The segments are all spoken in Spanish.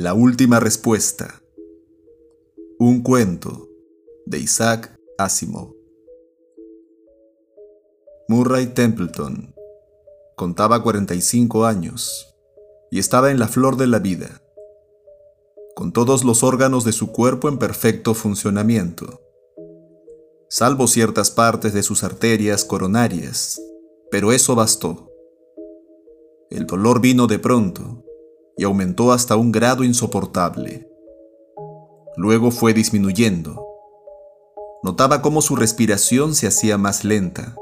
La última respuesta. Un cuento de Isaac Asimov. Murray Templeton contaba 45 años y estaba en la flor de la vida, con todos los órganos de su cuerpo en perfecto funcionamiento, salvo ciertas partes de sus arterias coronarias, pero eso bastó. El dolor vino de pronto y aumentó hasta un grado insoportable. Luego fue disminuyendo. Notaba cómo su respiración se hacía más lenta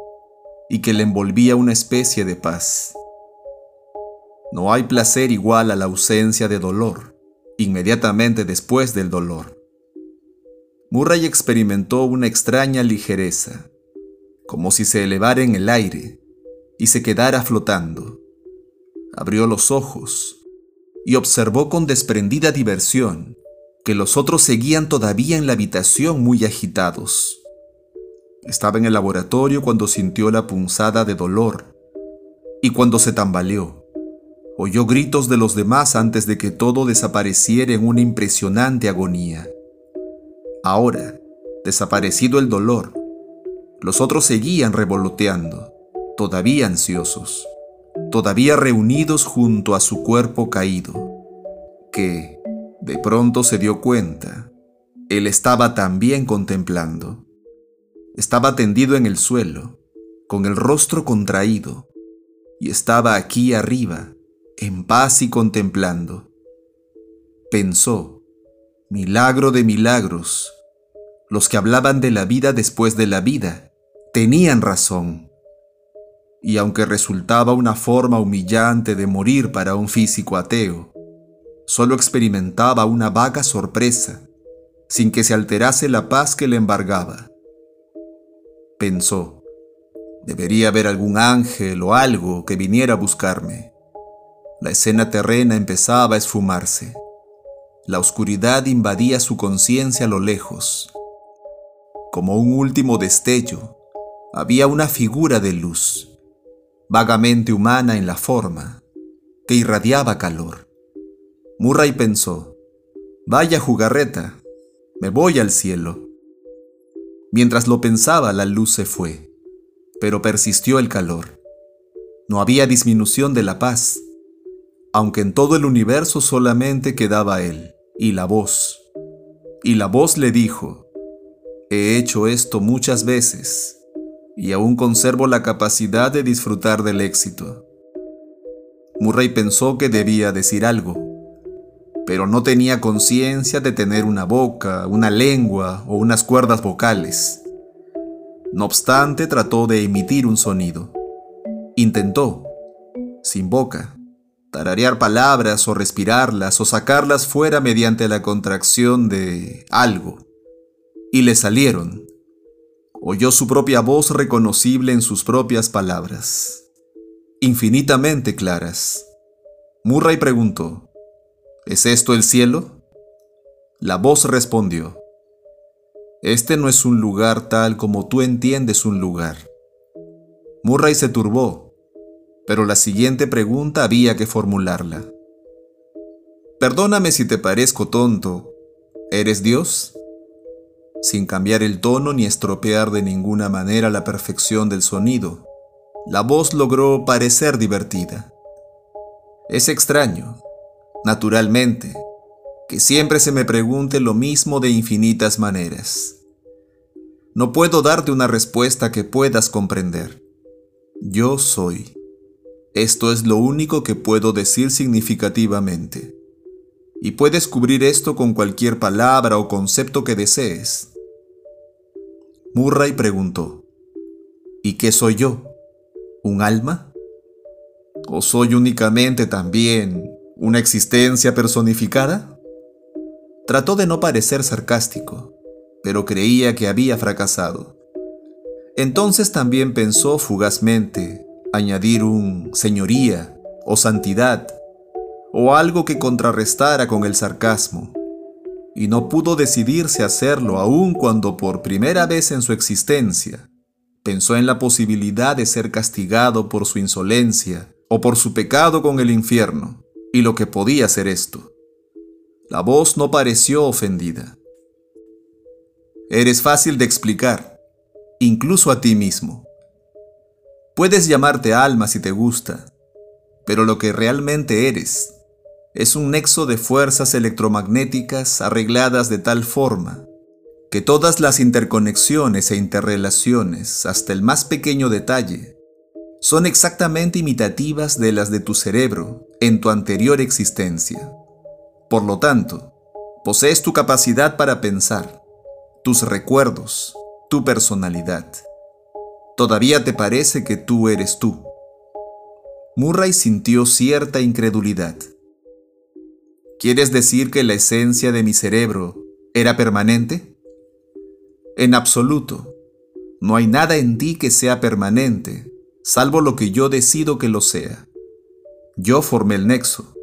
y que le envolvía una especie de paz. No hay placer igual a la ausencia de dolor, inmediatamente después del dolor. Murray experimentó una extraña ligereza, como si se elevara en el aire y se quedara flotando. Abrió los ojos y observó con desprendida diversión que los otros seguían todavía en la habitación muy agitados. Estaba en el laboratorio cuando sintió la punzada de dolor y cuando se tambaleó. Oyó gritos de los demás antes de que todo desapareciera en una impresionante agonía. Ahora, desaparecido el dolor, los otros seguían revoloteando, todavía ansiosos todavía reunidos junto a su cuerpo caído, que, de pronto se dio cuenta, él estaba también contemplando. Estaba tendido en el suelo, con el rostro contraído, y estaba aquí arriba, en paz y contemplando. Pensó, milagro de milagros, los que hablaban de la vida después de la vida tenían razón y aunque resultaba una forma humillante de morir para un físico ateo, solo experimentaba una vaga sorpresa, sin que se alterase la paz que le embargaba. Pensó, debería haber algún ángel o algo que viniera a buscarme. La escena terrena empezaba a esfumarse. La oscuridad invadía su conciencia a lo lejos. Como un último destello, había una figura de luz vagamente humana en la forma, que irradiaba calor. Murray pensó, vaya jugarreta, me voy al cielo. Mientras lo pensaba, la luz se fue, pero persistió el calor. No había disminución de la paz, aunque en todo el universo solamente quedaba él y la voz. Y la voz le dijo, he hecho esto muchas veces y aún conservo la capacidad de disfrutar del éxito. Murray pensó que debía decir algo, pero no tenía conciencia de tener una boca, una lengua o unas cuerdas vocales. No obstante, trató de emitir un sonido. Intentó, sin boca, tararear palabras o respirarlas o sacarlas fuera mediante la contracción de algo. Y le salieron, oyó su propia voz reconocible en sus propias palabras, infinitamente claras. Murray preguntó, ¿Es esto el cielo? La voz respondió, Este no es un lugar tal como tú entiendes un lugar. Murray se turbó, pero la siguiente pregunta había que formularla. Perdóname si te parezco tonto, ¿eres Dios? Sin cambiar el tono ni estropear de ninguna manera la perfección del sonido. La voz logró parecer divertida. Es extraño, naturalmente, que siempre se me pregunte lo mismo de infinitas maneras. No puedo darte una respuesta que puedas comprender. Yo soy. Esto es lo único que puedo decir significativamente. Y puedes cubrir esto con cualquier palabra o concepto que desees. Murray preguntó, ¿Y qué soy yo? ¿Un alma? ¿O soy únicamente también una existencia personificada? Trató de no parecer sarcástico, pero creía que había fracasado. Entonces también pensó fugazmente añadir un señoría o santidad o algo que contrarrestara con el sarcasmo y no pudo decidirse a hacerlo aun cuando por primera vez en su existencia pensó en la posibilidad de ser castigado por su insolencia o por su pecado con el infierno y lo que podía ser esto. La voz no pareció ofendida. Eres fácil de explicar, incluso a ti mismo. Puedes llamarte alma si te gusta, pero lo que realmente eres es un nexo de fuerzas electromagnéticas arregladas de tal forma que todas las interconexiones e interrelaciones, hasta el más pequeño detalle, son exactamente imitativas de las de tu cerebro en tu anterior existencia. Por lo tanto, posees tu capacidad para pensar, tus recuerdos, tu personalidad. Todavía te parece que tú eres tú. Murray sintió cierta incredulidad. ¿Quieres decir que la esencia de mi cerebro era permanente? En absoluto. No hay nada en ti que sea permanente, salvo lo que yo decido que lo sea. Yo formé el nexo.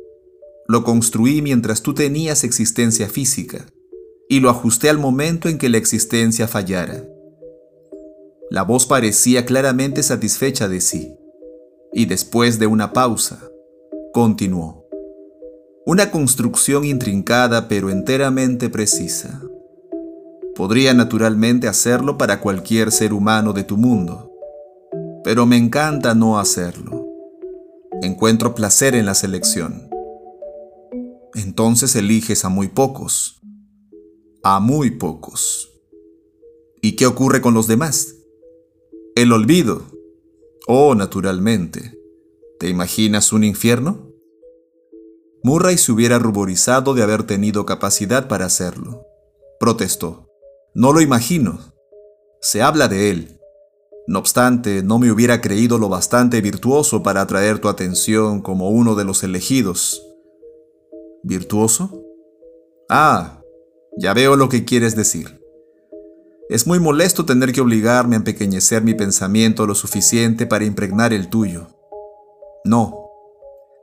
Lo construí mientras tú tenías existencia física y lo ajusté al momento en que la existencia fallara. La voz parecía claramente satisfecha de sí, y después de una pausa, continuó. Una construcción intrincada pero enteramente precisa. Podría naturalmente hacerlo para cualquier ser humano de tu mundo, pero me encanta no hacerlo. Encuentro placer en la selección. Entonces eliges a muy pocos, a muy pocos. ¿Y qué ocurre con los demás? El olvido. Oh, naturalmente. ¿Te imaginas un infierno? Murray se hubiera ruborizado de haber tenido capacidad para hacerlo. Protestó. No lo imagino. Se habla de él. No obstante, no me hubiera creído lo bastante virtuoso para atraer tu atención como uno de los elegidos. ¿Virtuoso? Ah, ya veo lo que quieres decir. Es muy molesto tener que obligarme a empequeñecer mi pensamiento lo suficiente para impregnar el tuyo. No,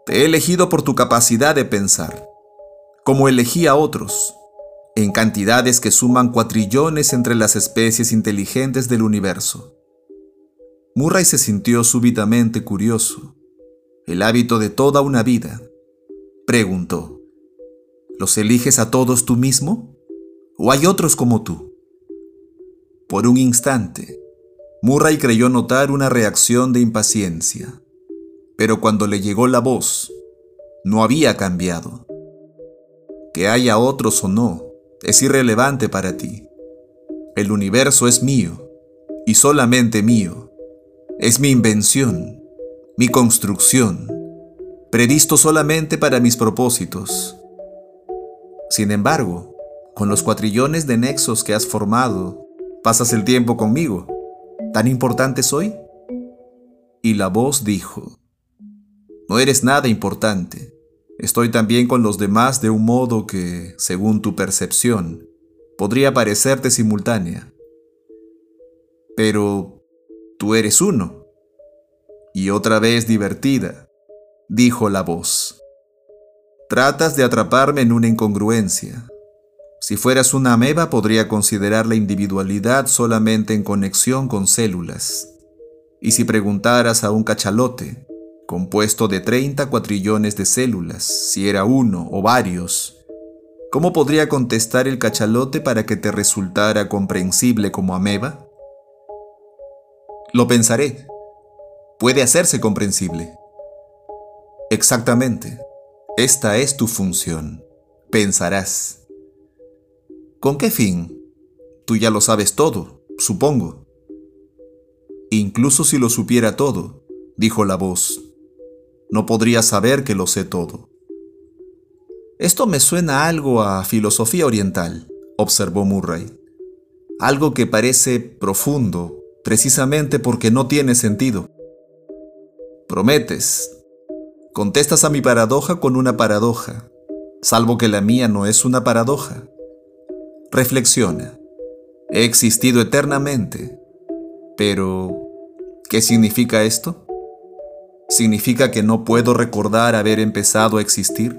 te he elegido por tu capacidad de pensar, como elegí a otros, en cantidades que suman cuatrillones entre las especies inteligentes del universo. Murray se sintió súbitamente curioso. El hábito de toda una vida. Preguntó, ¿los eliges a todos tú mismo? ¿O hay otros como tú? Por un instante, Murray creyó notar una reacción de impaciencia, pero cuando le llegó la voz, no había cambiado. Que haya otros o no, es irrelevante para ti. El universo es mío, y solamente mío. Es mi invención, mi construcción, previsto solamente para mis propósitos. Sin embargo, con los cuatrillones de nexos que has formado, pasas el tiempo conmigo. ¿Tan importante soy? Y la voz dijo, No eres nada importante. Estoy también con los demás de un modo que, según tu percepción, podría parecerte simultánea. Pero tú eres uno. Y otra vez divertida, dijo la voz. Tratas de atraparme en una incongruencia, si fueras una ameba podría considerar la individualidad solamente en conexión con células. Y si preguntaras a un cachalote, compuesto de 30 cuatrillones de células, si era uno o varios, ¿cómo podría contestar el cachalote para que te resultara comprensible como ameba? Lo pensaré. Puede hacerse comprensible. Exactamente. Esta es tu función. Pensarás. ¿Con qué fin? Tú ya lo sabes todo, supongo. Incluso si lo supiera todo, dijo la voz, no podría saber que lo sé todo. Esto me suena algo a filosofía oriental, observó Murray. Algo que parece profundo, precisamente porque no tiene sentido. Prometes. Contestas a mi paradoja con una paradoja, salvo que la mía no es una paradoja. Reflexiona. He existido eternamente. Pero, ¿qué significa esto? ¿Significa que no puedo recordar haber empezado a existir?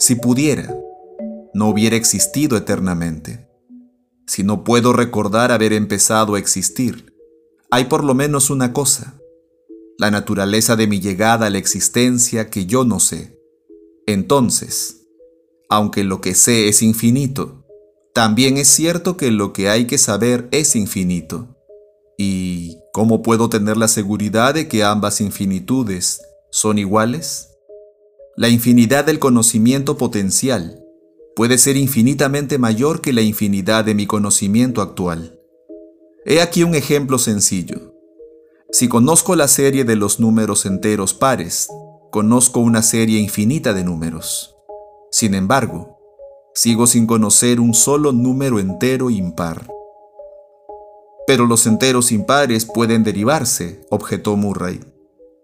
Si pudiera, no hubiera existido eternamente. Si no puedo recordar haber empezado a existir, hay por lo menos una cosa, la naturaleza de mi llegada a la existencia que yo no sé. Entonces, aunque lo que sé es infinito, también es cierto que lo que hay que saber es infinito. ¿Y cómo puedo tener la seguridad de que ambas infinitudes son iguales? La infinidad del conocimiento potencial puede ser infinitamente mayor que la infinidad de mi conocimiento actual. He aquí un ejemplo sencillo. Si conozco la serie de los números enteros pares, conozco una serie infinita de números. Sin embargo, sigo sin conocer un solo número entero impar. Pero los enteros impares pueden derivarse, objetó Murray.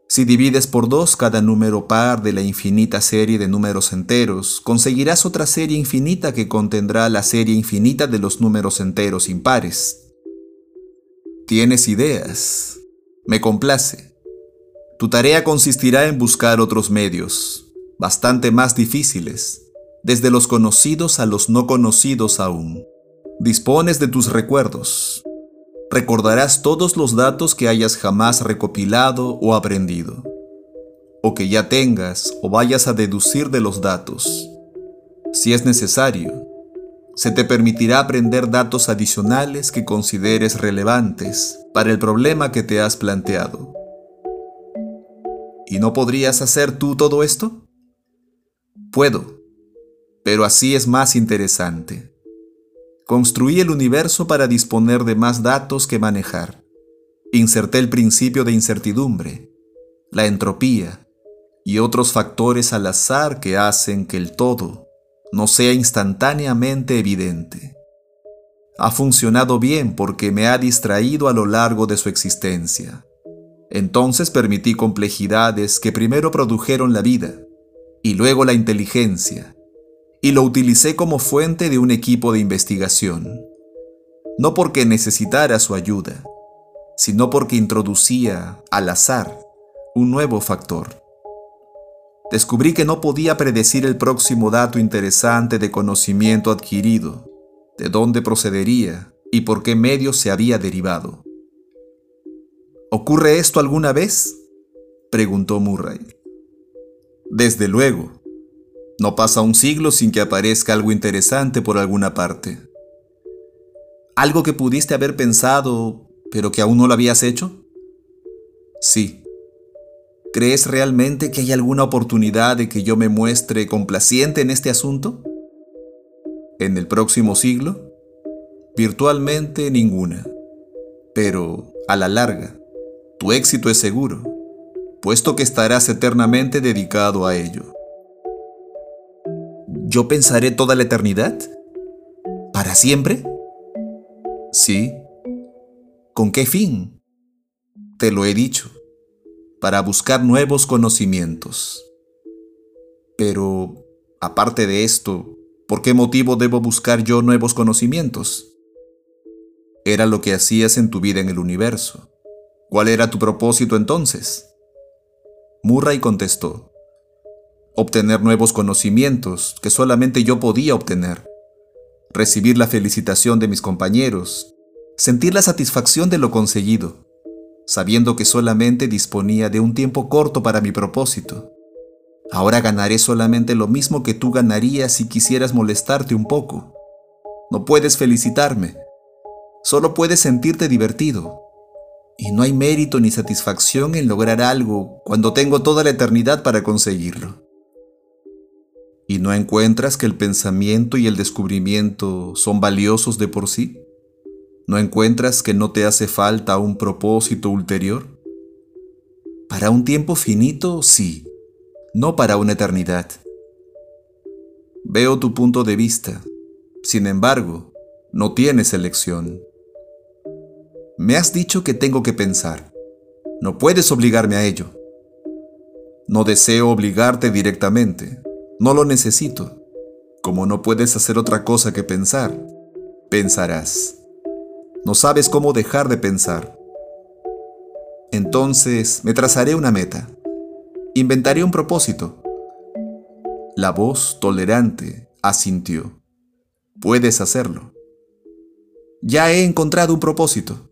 Si divides por dos cada número par de la infinita serie de números enteros, conseguirás otra serie infinita que contendrá la serie infinita de los números enteros impares. Tienes ideas. Me complace. Tu tarea consistirá en buscar otros medios, bastante más difíciles, desde los conocidos a los no conocidos aún. Dispones de tus recuerdos, recordarás todos los datos que hayas jamás recopilado o aprendido, o que ya tengas o vayas a deducir de los datos. Si es necesario, se te permitirá aprender datos adicionales que consideres relevantes para el problema que te has planteado. ¿Y no podrías hacer tú todo esto? Puedo, pero así es más interesante. Construí el universo para disponer de más datos que manejar. Inserté el principio de incertidumbre, la entropía y otros factores al azar que hacen que el todo no sea instantáneamente evidente. Ha funcionado bien porque me ha distraído a lo largo de su existencia. Entonces permití complejidades que primero produjeron la vida y luego la inteligencia y lo utilicé como fuente de un equipo de investigación, no porque necesitara su ayuda, sino porque introducía, al azar, un nuevo factor. Descubrí que no podía predecir el próximo dato interesante de conocimiento adquirido, de dónde procedería y por qué medio se había derivado. ¿Ocurre esto alguna vez? preguntó Murray. Desde luego, no pasa un siglo sin que aparezca algo interesante por alguna parte. ¿Algo que pudiste haber pensado, pero que aún no lo habías hecho? Sí. ¿Crees realmente que hay alguna oportunidad de que yo me muestre complaciente en este asunto? ¿En el próximo siglo? Virtualmente ninguna. Pero, a la larga, tu éxito es seguro, puesto que estarás eternamente dedicado a ello. ¿Yo pensaré toda la eternidad? ¿Para siempre? Sí. ¿Con qué fin? Te lo he dicho, para buscar nuevos conocimientos. Pero, aparte de esto, ¿por qué motivo debo buscar yo nuevos conocimientos? Era lo que hacías en tu vida en el universo. ¿Cuál era tu propósito entonces? Murray contestó, obtener nuevos conocimientos que solamente yo podía obtener, recibir la felicitación de mis compañeros, sentir la satisfacción de lo conseguido, sabiendo que solamente disponía de un tiempo corto para mi propósito. Ahora ganaré solamente lo mismo que tú ganarías si quisieras molestarte un poco. No puedes felicitarme, solo puedes sentirte divertido. Y no hay mérito ni satisfacción en lograr algo cuando tengo toda la eternidad para conseguirlo. ¿Y no encuentras que el pensamiento y el descubrimiento son valiosos de por sí? ¿No encuentras que no te hace falta un propósito ulterior? Para un tiempo finito, sí, no para una eternidad. Veo tu punto de vista, sin embargo, no tienes elección. Me has dicho que tengo que pensar. No puedes obligarme a ello. No deseo obligarte directamente, no lo necesito. Como no puedes hacer otra cosa que pensar, pensarás. No sabes cómo dejar de pensar. Entonces me trazaré una meta. Inventaré un propósito. La voz tolerante asintió. Puedes hacerlo. Ya he encontrado un propósito.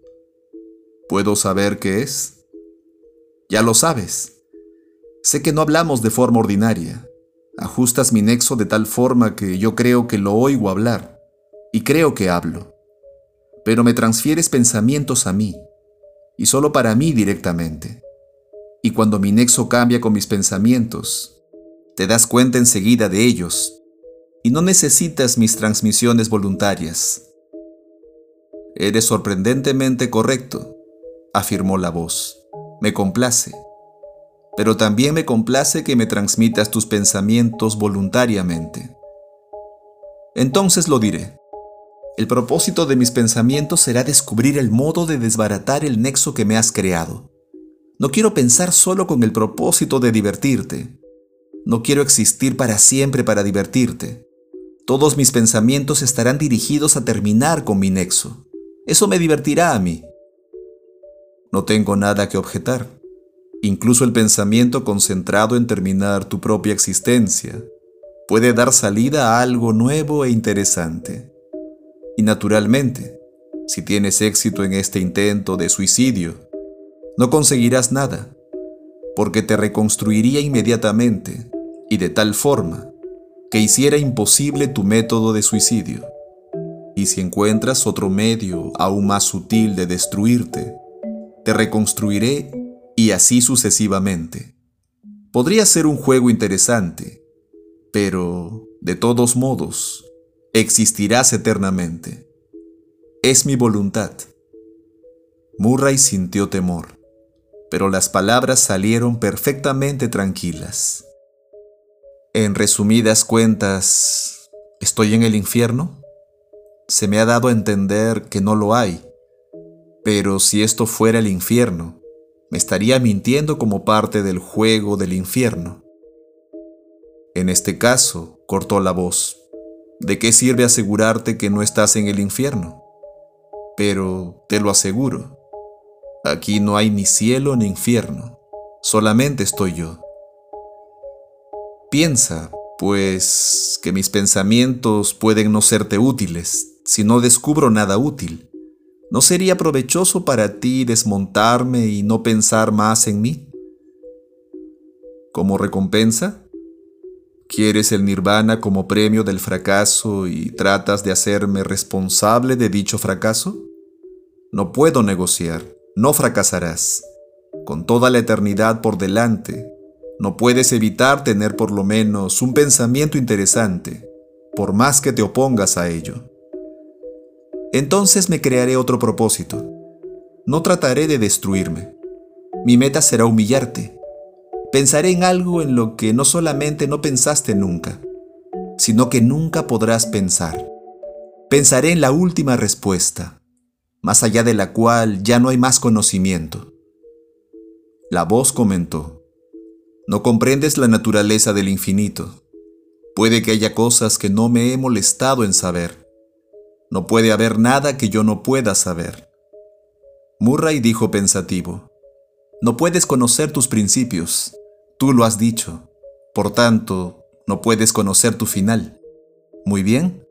¿Puedo saber qué es? Ya lo sabes. Sé que no hablamos de forma ordinaria Ajustas mi nexo de tal forma que yo creo que lo oigo hablar y creo que hablo. Pero me transfieres pensamientos a mí y solo para mí directamente. Y cuando mi nexo cambia con mis pensamientos, te das cuenta enseguida de ellos y no necesitas mis transmisiones voluntarias. Eres sorprendentemente correcto, afirmó la voz. Me complace pero también me complace que me transmitas tus pensamientos voluntariamente. Entonces lo diré. El propósito de mis pensamientos será descubrir el modo de desbaratar el nexo que me has creado. No quiero pensar solo con el propósito de divertirte. No quiero existir para siempre para divertirte. Todos mis pensamientos estarán dirigidos a terminar con mi nexo. Eso me divertirá a mí. No tengo nada que objetar. Incluso el pensamiento concentrado en terminar tu propia existencia puede dar salida a algo nuevo e interesante. Y naturalmente, si tienes éxito en este intento de suicidio, no conseguirás nada, porque te reconstruiría inmediatamente y de tal forma que hiciera imposible tu método de suicidio. Y si encuentras otro medio aún más sutil de destruirte, te reconstruiré y así sucesivamente. Podría ser un juego interesante, pero, de todos modos, existirás eternamente. Es mi voluntad. Murray sintió temor, pero las palabras salieron perfectamente tranquilas. En resumidas cuentas, ¿estoy en el infierno? Se me ha dado a entender que no lo hay, pero si esto fuera el infierno, me estaría mintiendo como parte del juego del infierno. En este caso, cortó la voz, ¿de qué sirve asegurarte que no estás en el infierno? Pero te lo aseguro, aquí no hay ni cielo ni infierno, solamente estoy yo. Piensa, pues, que mis pensamientos pueden no serte útiles si no descubro nada útil. ¿No sería provechoso para ti desmontarme y no pensar más en mí? ¿Como recompensa? ¿Quieres el nirvana como premio del fracaso y tratas de hacerme responsable de dicho fracaso? No puedo negociar, no fracasarás. Con toda la eternidad por delante, no puedes evitar tener por lo menos un pensamiento interesante, por más que te opongas a ello. Entonces me crearé otro propósito. No trataré de destruirme. Mi meta será humillarte. Pensaré en algo en lo que no solamente no pensaste nunca, sino que nunca podrás pensar. Pensaré en la última respuesta, más allá de la cual ya no hay más conocimiento. La voz comentó, no comprendes la naturaleza del infinito. Puede que haya cosas que no me he molestado en saber no puede haber nada que yo no pueda saber. Murray dijo pensativo, No puedes conocer tus principios, tú lo has dicho, por tanto, no puedes conocer tu final. Muy bien,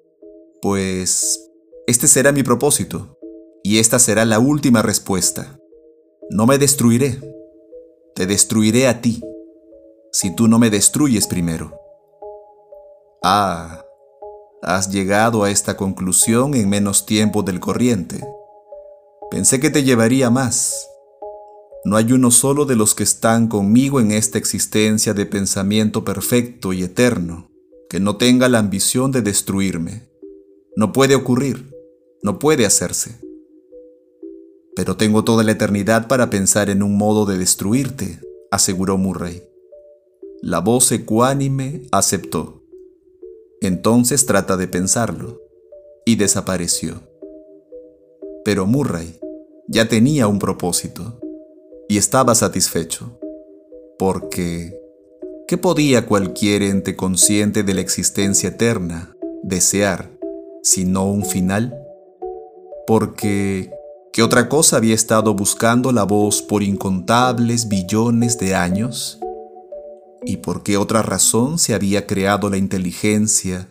pues este será mi propósito, y esta será la última respuesta. No me destruiré, te destruiré a ti, si tú no me destruyes primero. Ah, Has llegado a esta conclusión en menos tiempo del corriente. Pensé que te llevaría más. No hay uno solo de los que están conmigo en esta existencia de pensamiento perfecto y eterno que no tenga la ambición de destruirme. No puede ocurrir, no puede hacerse. Pero tengo toda la eternidad para pensar en un modo de destruirte, aseguró Murray. La voz ecuánime aceptó. Entonces trata de pensarlo. Y desapareció. Pero Murray ya tenía un propósito y estaba satisfecho. Porque, ¿qué podía cualquier ente consciente de la existencia eterna desear sino un final? Porque, ¿qué otra cosa había estado buscando la voz por incontables billones de años? ¿Y por qué otra razón se había creado la inteligencia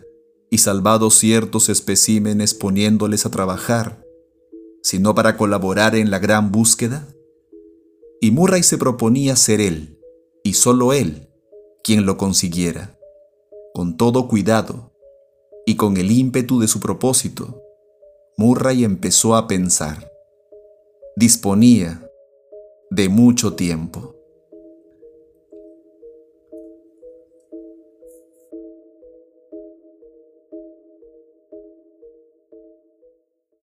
y salvado ciertos especímenes poniéndoles a trabajar, sino para colaborar en la gran búsqueda? Y Murray se proponía ser él, y solo él, quien lo consiguiera. Con todo cuidado y con el ímpetu de su propósito, Murray empezó a pensar. Disponía de mucho tiempo.